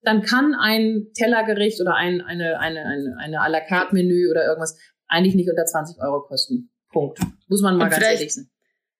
Speaker 2: dann kann ein Tellergericht oder ein, eine, eine, eine, eine à la carte Menü oder irgendwas eigentlich nicht unter 20 Euro kosten. Punkt. Muss man mal Und ganz ehrlich sein.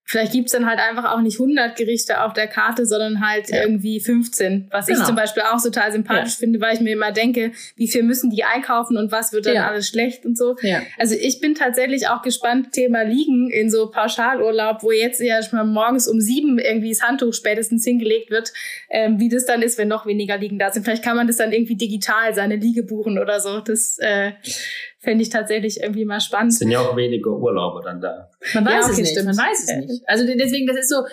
Speaker 1: Vielleicht gibt's dann halt einfach auch nicht 100 Gerichte auf der Karte, sondern halt ja. irgendwie 15. Was genau. ich zum Beispiel auch total sympathisch ja. finde, weil ich mir immer denke, wie viel müssen die einkaufen und was wird dann ja. alles schlecht und so. Also ich bin tatsächlich auch gespannt, Thema Liegen in so Pauschalurlaub, wo jetzt ja schon mal morgens um sieben irgendwie das Handtuch spätestens hingelegt wird, ähm, wie das dann ist, wenn noch weniger Liegen da sind. Vielleicht kann man das dann irgendwie digital, seine Liege buchen oder so. Das äh, fände ich tatsächlich irgendwie mal spannend. Es
Speaker 3: sind ja auch weniger Urlaube dann da.
Speaker 2: Man weiß ja, okay, es nicht, stimmt. man weiß es nicht. Also deswegen, das ist so,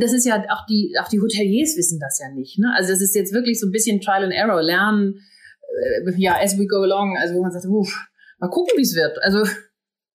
Speaker 2: das ist ja auch die, auch die Hoteliers wissen das ja nicht. Ne? Also das ist jetzt wirklich so ein bisschen Trial and Error, lernen, äh, ja, as we go along, also wo man sagt, uff, mal gucken, wie es wird. Also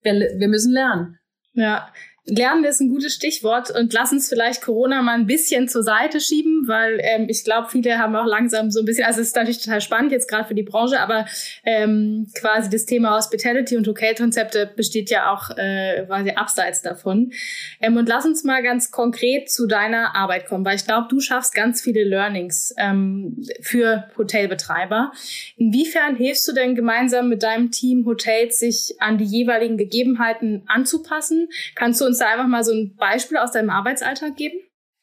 Speaker 2: wir, wir müssen lernen.
Speaker 1: Ja, Lernen ist ein gutes Stichwort und lass uns vielleicht Corona mal ein bisschen zur Seite schieben, weil ähm, ich glaube, viele haben auch langsam so ein bisschen, also es ist natürlich total spannend jetzt gerade für die Branche, aber ähm, quasi das Thema Hospitality und Hotelkonzepte besteht ja auch äh, quasi abseits davon. Ähm, und lass uns mal ganz konkret zu deiner Arbeit kommen, weil ich glaube, du schaffst ganz viele Learnings ähm, für Hotelbetreiber. Inwiefern hilfst du denn gemeinsam mit deinem Team Hotels, sich an die jeweiligen Gegebenheiten anzupassen? Kannst du uns uns da einfach mal so ein Beispiel aus deinem Arbeitsalltag geben?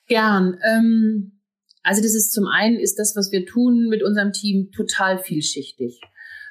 Speaker 2: Gern. Ähm, also das ist zum einen ist das, was wir tun mit unserem Team, total vielschichtig.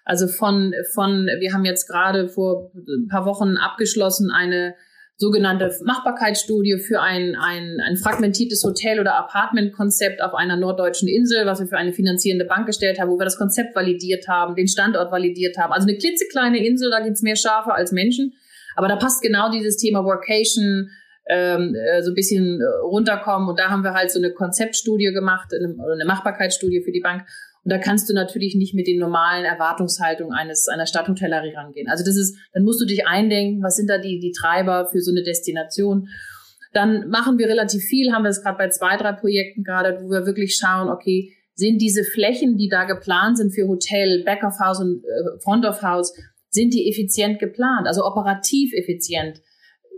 Speaker 2: Also von, von, wir haben jetzt gerade vor ein paar Wochen abgeschlossen eine sogenannte Machbarkeitsstudie für ein, ein, ein fragmentiertes Hotel- oder Apartmentkonzept auf einer norddeutschen Insel, was wir für eine finanzierende Bank gestellt haben, wo wir das Konzept validiert haben, den Standort validiert haben. Also eine klitzekleine Insel, da gibt's mehr Schafe als Menschen. Aber da passt genau dieses Thema Workation, ähm, äh, so ein bisschen äh, runterkommen. Und da haben wir halt so eine Konzeptstudie gemacht, eine, eine Machbarkeitsstudie für die Bank. Und da kannst du natürlich nicht mit den normalen Erwartungshaltungen eines einer Stadthotellerie rangehen. Also das ist, dann musst du dich eindenken, was sind da die die Treiber für so eine Destination. Dann machen wir relativ viel, haben wir es gerade bei zwei, drei Projekten gerade, wo wir wirklich schauen, okay, sind diese Flächen, die da geplant sind für Hotel, Back of House und äh, Front of House, sind die effizient geplant, also operativ effizient.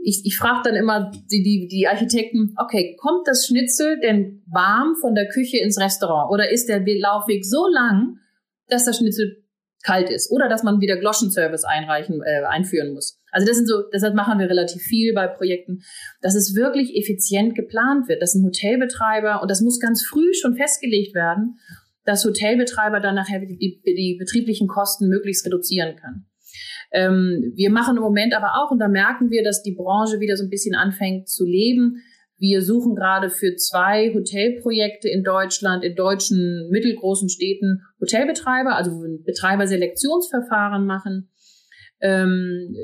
Speaker 2: Ich, ich frage dann immer die, die, die Architekten, okay, kommt das Schnitzel denn warm von der Küche ins Restaurant oder ist der Laufweg so lang, dass das Schnitzel kalt ist oder dass man wieder Gloschenservice einreichen, äh, einführen muss. Also das sind so, deshalb machen wir relativ viel bei Projekten, dass es wirklich effizient geplant wird, dass ein Hotelbetreiber, und das muss ganz früh schon festgelegt werden, dass Hotelbetreiber dann nachher die, die, die betrieblichen Kosten möglichst reduzieren kann. Ähm, wir machen im Moment aber auch, und da merken wir, dass die Branche wieder so ein bisschen anfängt zu leben, wir suchen gerade für zwei Hotelprojekte in Deutschland, in deutschen mittelgroßen Städten Hotelbetreiber, also Betreiberselektionsverfahren machen. Ähm,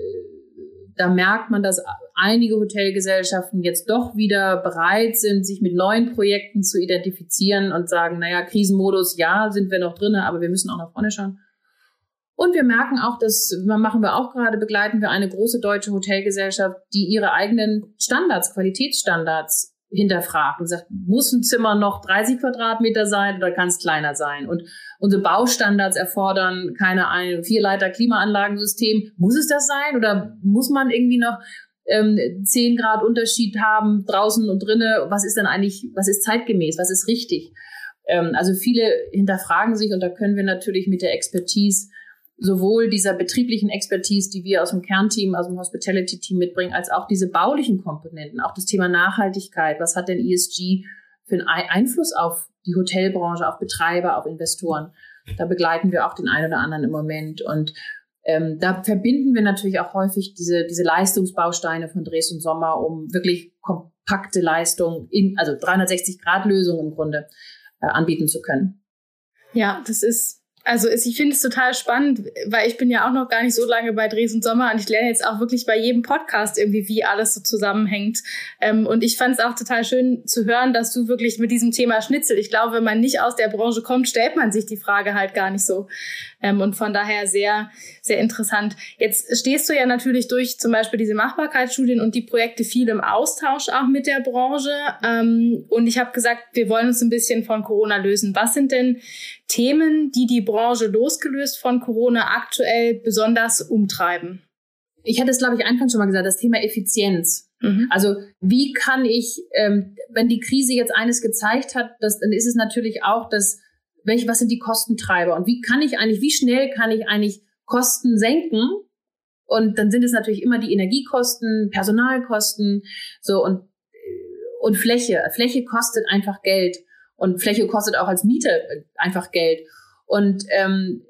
Speaker 2: da merkt man, dass einige Hotelgesellschaften jetzt doch wieder bereit sind, sich mit neuen Projekten zu identifizieren und sagen, naja, Krisenmodus, ja, sind wir noch drin, aber wir müssen auch nach vorne schauen. Und wir merken auch, dass, machen wir auch gerade, begleiten wir eine große deutsche Hotelgesellschaft, die ihre eigenen Standards, Qualitätsstandards hinterfragt und sagt, muss ein Zimmer noch 30 Quadratmeter sein oder kann es kleiner sein? Und unsere Baustandards erfordern keine ein Vierleiter Klimaanlagensystem. Muss es das sein oder muss man irgendwie noch ähm, 10 Grad Unterschied haben draußen und drinnen? Was ist denn eigentlich, was ist zeitgemäß? Was ist richtig? Ähm, also viele hinterfragen sich und da können wir natürlich mit der Expertise sowohl dieser betrieblichen Expertise, die wir aus dem Kernteam, aus dem Hospitality-Team mitbringen, als auch diese baulichen Komponenten, auch das Thema Nachhaltigkeit. Was hat denn ESG für einen Einfluss auf die Hotelbranche, auf Betreiber, auf Investoren? Da begleiten wir auch den einen oder anderen im Moment. Und ähm, da verbinden wir natürlich auch häufig diese, diese Leistungsbausteine von Dresden Sommer, um wirklich kompakte Leistungen, in, also 360-Grad-Lösungen im Grunde äh, anbieten zu können.
Speaker 1: Ja, das ist also ich finde es total spannend, weil ich bin ja auch noch gar nicht so lange bei Dresden Sommer und ich lerne jetzt auch wirklich bei jedem Podcast irgendwie, wie alles so zusammenhängt. Ähm, und ich fand es auch total schön zu hören, dass du wirklich mit diesem Thema Schnitzel, ich glaube, wenn man nicht aus der Branche kommt, stellt man sich die Frage halt gar nicht so. Ähm, und von daher sehr, sehr interessant. Jetzt stehst du ja natürlich durch zum Beispiel diese Machbarkeitsstudien und die Projekte viel im Austausch auch mit der Branche. Ähm, und ich habe gesagt, wir wollen uns ein bisschen von Corona lösen. Was sind denn Themen, die die Branche losgelöst von Corona aktuell besonders umtreiben?
Speaker 2: Ich hatte es, glaube ich, anfangs schon mal gesagt, das Thema Effizienz. Mhm. Also wie kann ich, ähm, wenn die Krise jetzt eines gezeigt hat, das, dann ist es natürlich auch, dass welche, was sind die Kostentreiber und wie kann ich eigentlich, wie schnell kann ich eigentlich Kosten senken? Und dann sind es natürlich immer die Energiekosten, Personalkosten, so und und Fläche. Fläche kostet einfach Geld und Fläche kostet auch als Miete einfach Geld. Und ähm,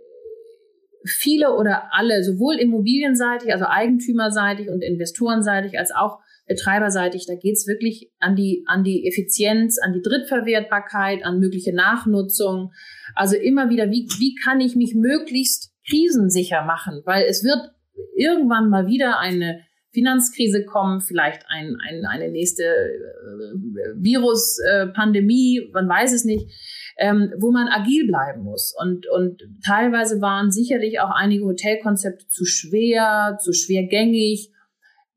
Speaker 2: viele oder alle, sowohl immobilienseitig, also eigentümerseitig und investorenseitig, als auch betreiberseitig, da geht's wirklich an die, an die Effizienz, an die Drittverwertbarkeit, an mögliche Nachnutzung. Also immer wieder, wie, wie kann ich mich möglichst krisensicher machen? Weil es wird irgendwann mal wieder eine Finanzkrise kommen, vielleicht ein, ein, eine nächste äh, Virus-Pandemie, äh, man weiß es nicht, ähm, wo man agil bleiben muss. Und, und teilweise waren sicherlich auch einige Hotelkonzepte zu schwer, zu schwergängig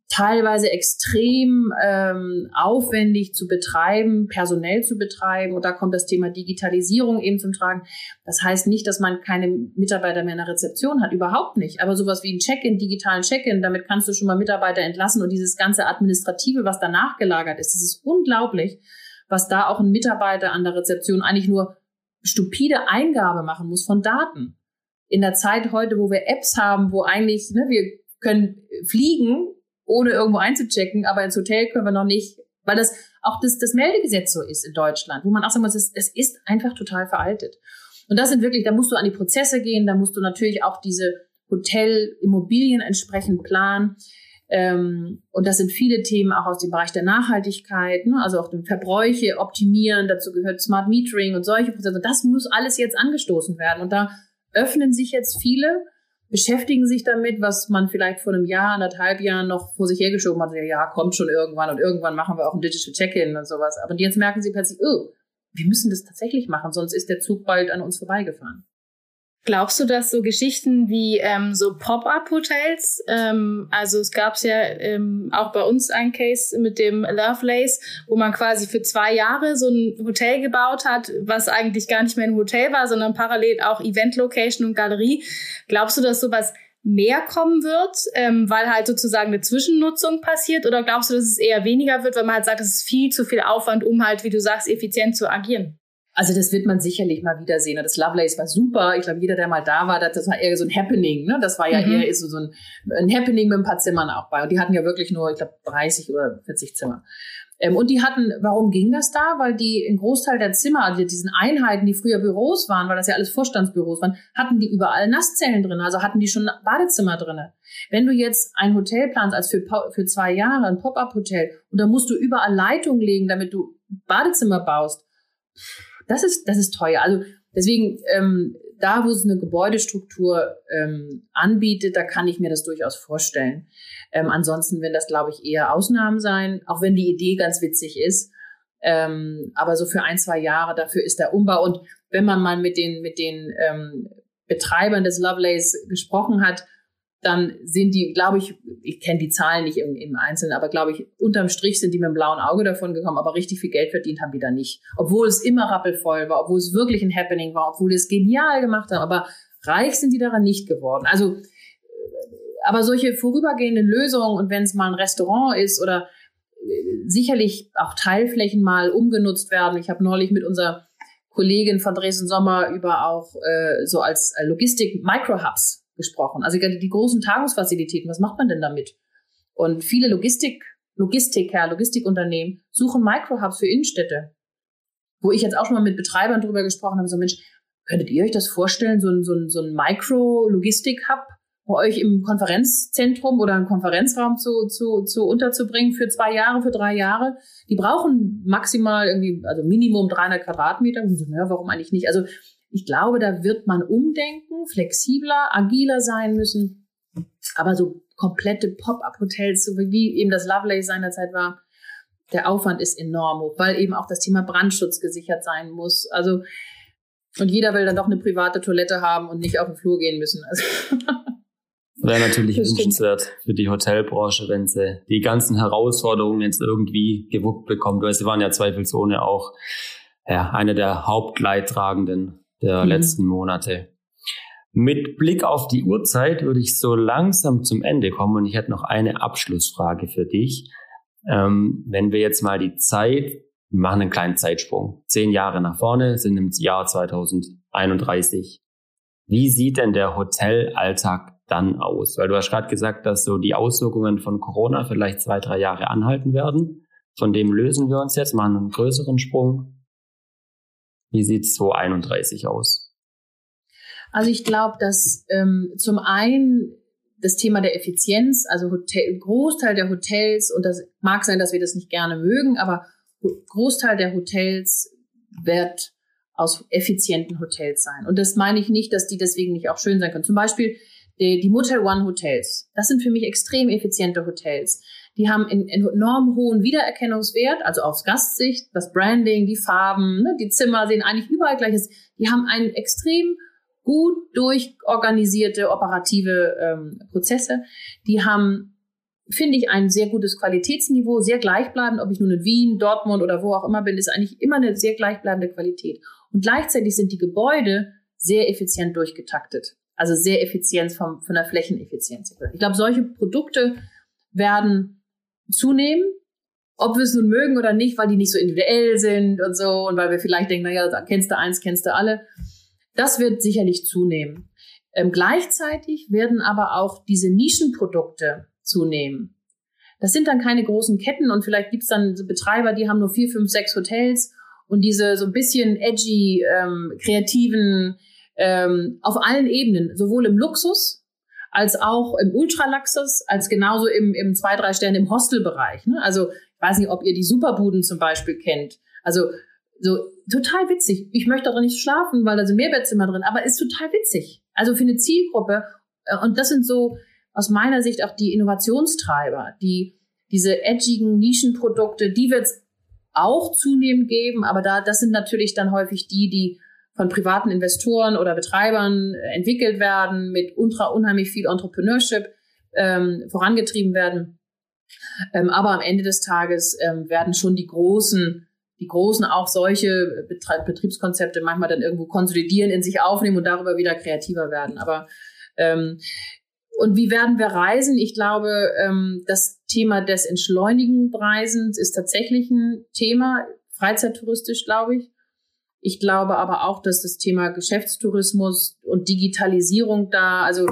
Speaker 2: teilweise extrem ähm, aufwendig zu betreiben, personell zu betreiben. Und da kommt das Thema Digitalisierung eben zum Tragen. Das heißt nicht, dass man keine Mitarbeiter mehr in der Rezeption hat, überhaupt nicht. Aber sowas wie ein Check-in, digitalen Check-in, damit kannst du schon mal Mitarbeiter entlassen und dieses ganze Administrative, was danach gelagert ist, das ist unglaublich, was da auch ein Mitarbeiter an der Rezeption eigentlich nur stupide Eingabe machen muss von Daten. In der Zeit heute, wo wir Apps haben, wo eigentlich, ne, wir können fliegen, ohne irgendwo einzuchecken, aber ins Hotel können wir noch nicht, weil das auch das, das Meldegesetz so ist in Deutschland, wo man auch sagen muss, es, ist einfach total veraltet. Und das sind wirklich, da musst du an die Prozesse gehen, da musst du natürlich auch diese Hotelimmobilien entsprechend planen. Ähm, und das sind viele Themen auch aus dem Bereich der Nachhaltigkeit, ne? also auch den Verbräuche optimieren, dazu gehört Smart Metering und solche Prozesse. Das muss alles jetzt angestoßen werden. Und da öffnen sich jetzt viele beschäftigen sich damit, was man vielleicht vor einem Jahr, anderthalb Jahren noch vor sich hergeschoben hat. Ja, kommt schon irgendwann und irgendwann machen wir auch ein Digital Check-in und sowas. Aber jetzt merken sie plötzlich, oh, wir müssen das tatsächlich machen, sonst ist der Zug bald an uns vorbeigefahren.
Speaker 1: Glaubst du, dass so Geschichten wie ähm, so Pop-up-Hotels, ähm, also es gab ja ähm, auch bei uns ein Case mit dem Lovelace, wo man quasi für zwei Jahre so ein Hotel gebaut hat, was eigentlich gar nicht mehr ein Hotel war, sondern parallel auch Event-Location und Galerie. Glaubst du, dass sowas mehr kommen wird, ähm, weil halt sozusagen eine Zwischennutzung passiert? Oder glaubst du, dass es eher weniger wird, weil man halt sagt, es ist viel zu viel Aufwand, um halt, wie du sagst, effizient zu agieren?
Speaker 2: Also das wird man sicherlich mal wiedersehen. Das Lovelace war super. Ich glaube, jeder, der mal da war, das war eher so ein Happening. Ne? Das war ja mhm. eher so, ein, ein, Happening mit ein paar Zimmern auch bei. Und die hatten ja wirklich nur, ich glaube, 30 oder 40 Zimmer. Ähm, und die hatten, warum ging das da? Weil die in Großteil der Zimmer, also diesen Einheiten, die früher Büros waren, weil das ja alles Vorstandsbüros waren, hatten die überall Nasszellen drin, also hatten die schon Badezimmer drin. Wenn du jetzt ein Hotel planst, als für, für zwei Jahre, ein Pop-up-Hotel, und da musst du überall Leitungen legen, damit du Badezimmer baust, das ist, das ist teuer. Also deswegen, ähm, da wo es eine Gebäudestruktur ähm, anbietet, da kann ich mir das durchaus vorstellen. Ähm, ansonsten werden das, glaube ich, eher Ausnahmen sein, auch wenn die Idee ganz witzig ist. Ähm, aber so für ein, zwei Jahre, dafür ist der Umbau. Und wenn man mal mit den, mit den ähm, Betreibern des Lovelace gesprochen hat, dann sind die, glaube ich, ich kenne die Zahlen nicht im, im Einzelnen, aber glaube ich, unterm Strich sind die mit dem blauen Auge davon gekommen, aber richtig viel Geld verdient haben die da nicht. Obwohl es immer rappelvoll war, obwohl es wirklich ein Happening war, obwohl die es genial gemacht haben, aber reich sind die daran nicht geworden. Also, aber solche vorübergehenden Lösungen und wenn es mal ein Restaurant ist oder äh, sicherlich auch Teilflächen mal umgenutzt werden. Ich habe neulich mit unserer Kollegin von Dresden Sommer über auch äh, so als Logistik Microhubs gesprochen. Also die großen Tagungsfazilitäten, was macht man denn damit? Und viele Logistik, Logistiker, Logistikunternehmen suchen Microhubs für Innenstädte. Wo ich jetzt auch schon mal mit Betreibern drüber gesprochen habe, so Mensch, könntet ihr euch das vorstellen, so ein, so ein, so ein Micro-Logistik-Hub bei euch im Konferenzzentrum oder im Konferenzraum zu, zu, zu unterzubringen für zwei Jahre, für drei Jahre? Die brauchen maximal irgendwie, also Minimum 300 Quadratmeter. Und so, naja, warum eigentlich nicht? Also ich glaube, da wird man umdenken, flexibler, agiler sein müssen. Aber so komplette Pop-up-Hotels, so wie eben das Lovelace seinerzeit war, der Aufwand ist enorm hoch, weil eben auch das Thema Brandschutz gesichert sein muss. Also, und jeder will dann doch eine private Toilette haben und nicht auf den Flur gehen müssen. Also.
Speaker 3: Wäre natürlich wünschenswert für die Hotelbranche, wenn sie die ganzen Herausforderungen jetzt irgendwie gewuppt bekommt, weil sie waren ja zweifelsohne auch ja, eine der Hauptleidtragenden der mhm. letzten Monate. Mit Blick auf die Uhrzeit würde ich so langsam zum Ende kommen und ich hätte noch eine Abschlussfrage für dich. Ähm, wenn wir jetzt mal die Zeit, wir machen einen kleinen Zeitsprung, zehn Jahre nach vorne, sind im Jahr 2031. Wie sieht denn der Hotelalltag dann aus? Weil du hast gerade gesagt, dass so die Auswirkungen von Corona vielleicht zwei, drei Jahre anhalten werden. Von dem lösen wir uns jetzt, machen einen größeren Sprung. Wie sieht 2031 aus?
Speaker 2: Also ich glaube, dass ähm, zum einen das Thema der Effizienz, also Hotel, Großteil der Hotels, und das mag sein, dass wir das nicht gerne mögen, aber Großteil der Hotels wird aus effizienten Hotels sein. Und das meine ich nicht, dass die deswegen nicht auch schön sein können. Zum Beispiel die, die Motel One Hotels. Das sind für mich extrem effiziente Hotels. Die haben einen enorm hohen Wiedererkennungswert, also aus Gastsicht, das Branding, die Farben, ne, die Zimmer sehen eigentlich überall gleich. Die haben einen extrem gut durchorganisierte operative ähm, Prozesse. Die haben, finde ich, ein sehr gutes Qualitätsniveau, sehr gleichbleibend, ob ich nun in Wien, Dortmund oder wo auch immer bin, ist eigentlich immer eine sehr gleichbleibende Qualität. Und gleichzeitig sind die Gebäude sehr effizient durchgetaktet. Also sehr effizient vom, von der Flächeneffizienz. Ich glaube, solche Produkte werden zunehmen, ob wir es nun mögen oder nicht, weil die nicht so individuell sind und so und weil wir vielleicht denken, naja, kennst du eins, kennst du alle. Das wird sicherlich zunehmen. Ähm, gleichzeitig werden aber auch diese Nischenprodukte zunehmen. Das sind dann keine großen Ketten und vielleicht gibt's dann Betreiber, die haben nur vier, fünf, sechs Hotels und diese so ein bisschen edgy, ähm, kreativen, ähm, auf allen Ebenen, sowohl im Luxus als auch im Ultralaxus, als genauso im, im zwei, drei Sterne im Hostelbereich. Ne? Also ich weiß nicht, ob ihr die Superbuden zum Beispiel kennt. Also so total witzig. Ich möchte darin nicht schlafen, weil da sind Mehrbettzimmer drin, aber ist total witzig. Also für eine Zielgruppe. Äh, und das sind so aus meiner Sicht auch die Innovationstreiber, die diese edgigen Nischenprodukte, die wird es auch zunehmend geben, aber da das sind natürlich dann häufig die, die von privaten Investoren oder Betreibern äh, entwickelt werden, mit ultra unheimlich viel Entrepreneurship ähm, vorangetrieben werden. Ähm, aber am Ende des Tages ähm, werden schon die großen, die großen auch solche Betriebskonzepte manchmal dann irgendwo konsolidieren, in sich aufnehmen und darüber wieder kreativer werden. Aber ähm, und wie werden wir reisen? Ich glaube, ähm, das Thema des entschleunigenden Reisens ist tatsächlich ein Thema, freizeittouristisch, glaube ich. Ich glaube aber auch, dass das Thema Geschäftstourismus und Digitalisierung da, also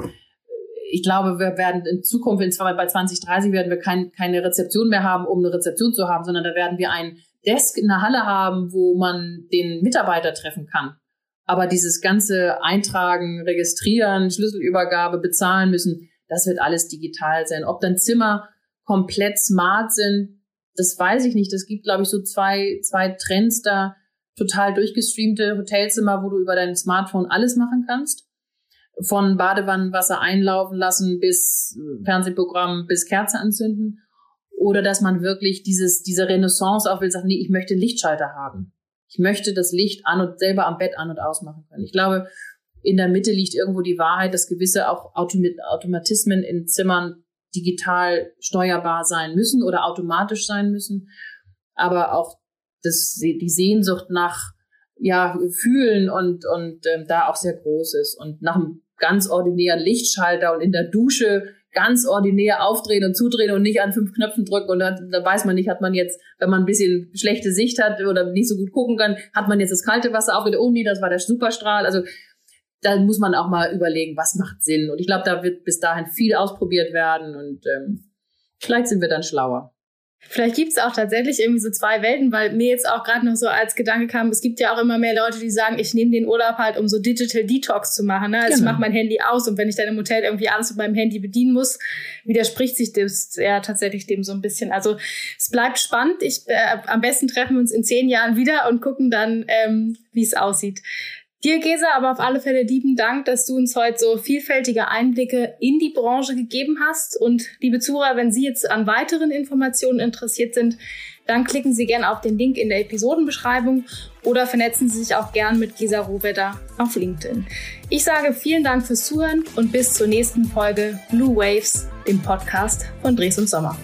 Speaker 2: ich glaube, wir werden in Zukunft, in zwei, bei 2030 werden wir kein, keine Rezeption mehr haben, um eine Rezeption zu haben, sondern da werden wir ein Desk in der Halle haben, wo man den Mitarbeiter treffen kann. Aber dieses ganze Eintragen, Registrieren, Schlüsselübergabe, bezahlen müssen, das wird alles digital sein. Ob dann Zimmer komplett smart sind, das weiß ich nicht. Es gibt, glaube ich, so zwei, zwei Trends da total durchgestreamte Hotelzimmer, wo du über dein Smartphone alles machen kannst. Von Badewannenwasser einlaufen lassen bis Fernsehprogramm bis Kerze anzünden. Oder dass man wirklich dieses, diese Renaissance auch will, sagen, nee, ich möchte einen Lichtschalter haben. Ich möchte das Licht an und selber am Bett an und ausmachen können. Ich glaube, in der Mitte liegt irgendwo die Wahrheit, dass gewisse auch Automatismen in Zimmern digital steuerbar sein müssen oder automatisch sein müssen. Aber auch das, die Sehnsucht nach ja, Fühlen und, und ähm, da auch sehr groß ist. Und nach einem ganz ordinären Lichtschalter und in der Dusche ganz ordinär aufdrehen und zudrehen und nicht an fünf Knöpfen drücken und dann, dann weiß man nicht, hat man jetzt, wenn man ein bisschen schlechte Sicht hat oder nicht so gut gucken kann, hat man jetzt das kalte Wasser aufgedreht, oh nee, das war der Superstrahl. Also da muss man auch mal überlegen, was macht Sinn. Und ich glaube, da wird bis dahin viel ausprobiert werden und ähm, vielleicht sind wir dann schlauer.
Speaker 1: Vielleicht gibt es auch tatsächlich irgendwie so zwei Welten, weil mir jetzt auch gerade noch so als Gedanke kam, es gibt ja auch immer mehr Leute, die sagen, ich nehme den Urlaub halt, um so Digital Detox zu machen. Ne? Also genau. ich mache mein Handy aus und wenn ich dann im Hotel irgendwie alles mit meinem Handy bedienen muss, widerspricht sich das ja tatsächlich dem so ein bisschen. Also es bleibt spannend. Ich, äh, am besten treffen wir uns in zehn Jahren wieder und gucken dann, ähm, wie es aussieht. Dir, Gesa, aber auf alle Fälle lieben Dank, dass du uns heute so vielfältige Einblicke in die Branche gegeben hast. Und liebe Zuhörer, wenn Sie jetzt an weiteren Informationen interessiert sind, dann klicken Sie gerne auf den Link in der Episodenbeschreibung oder vernetzen Sie sich auch gern mit Gesa Rohwedder auf LinkedIn. Ich sage vielen Dank fürs Zuhören und bis zur nächsten Folge Blue Waves, dem Podcast von Dres und Sommer.